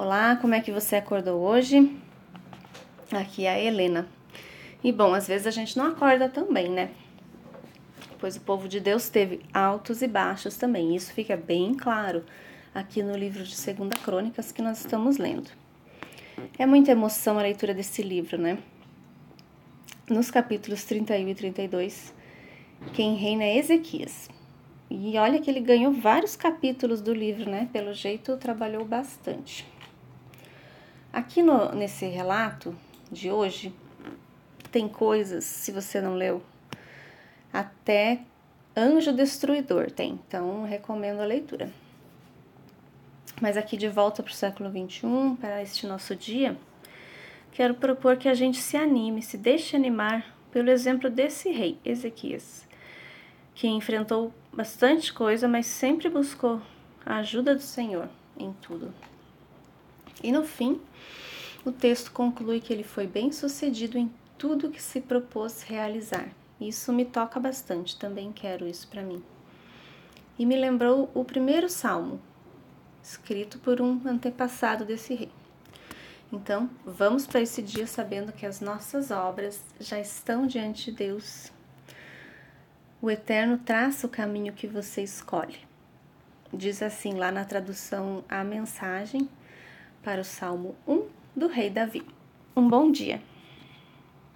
Olá, como é que você acordou hoje? Aqui é a Helena. E bom, às vezes a gente não acorda tão bem, né? Pois o povo de Deus teve altos e baixos também. Isso fica bem claro aqui no livro de Segunda Crônicas que nós estamos lendo. É muita emoção a leitura desse livro, né? Nos capítulos 31 e 32, quem reina é Ezequias. E olha que ele ganhou vários capítulos do livro, né? Pelo jeito, trabalhou bastante. Aqui no, nesse relato de hoje, tem coisas, se você não leu, até Anjo Destruidor tem, então recomendo a leitura. Mas aqui de volta para o século XXI, para este nosso dia, quero propor que a gente se anime, se deixe animar pelo exemplo desse rei, Ezequias, que enfrentou bastante coisa, mas sempre buscou a ajuda do Senhor em tudo. E no fim, o texto conclui que ele foi bem sucedido em tudo que se propôs realizar. Isso me toca bastante, também quero isso para mim. E me lembrou o primeiro salmo, escrito por um antepassado desse rei. Então, vamos para esse dia sabendo que as nossas obras já estão diante de Deus. O Eterno traça o caminho que você escolhe. Diz assim lá na tradução a mensagem para o Salmo 1 do Rei Davi. Um bom dia!